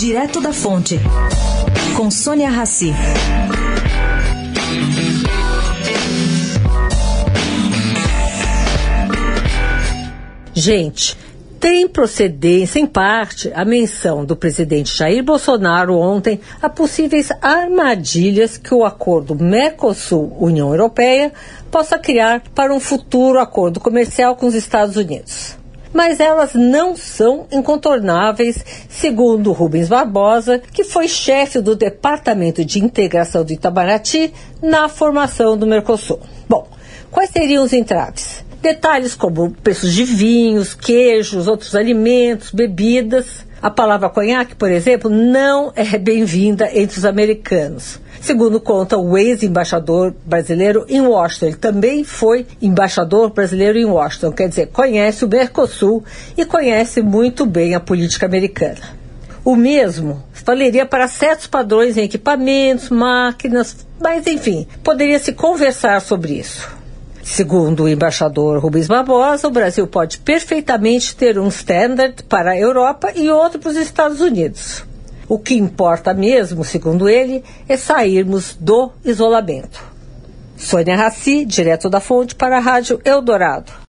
Direto da Fonte, com Sônia Rassi. Gente, tem procedência, em parte, a menção do presidente Jair Bolsonaro ontem a possíveis armadilhas que o acordo Mercosul-União Europeia possa criar para um futuro acordo comercial com os Estados Unidos. Mas elas não são incontornáveis, segundo Rubens Barbosa, que foi chefe do Departamento de Integração do Itamaraty na formação do Mercosul. Bom, quais seriam os entraves? Detalhes como preços de vinhos, queijos, outros alimentos, bebidas. A palavra conhaque, por exemplo, não é bem-vinda entre os americanos. Segundo conta o ex-embaixador brasileiro em Washington, ele também foi embaixador brasileiro em Washington, quer dizer, conhece o Mercosul e conhece muito bem a política americana. O mesmo valeria para certos padrões em equipamentos, máquinas, mas enfim, poderia se conversar sobre isso. Segundo o embaixador Rubens Barbosa, o Brasil pode perfeitamente ter um standard para a Europa e outro para os Estados Unidos. O que importa mesmo, segundo ele, é sairmos do isolamento. Sônia Raci, direto da fonte para a Rádio Eldorado.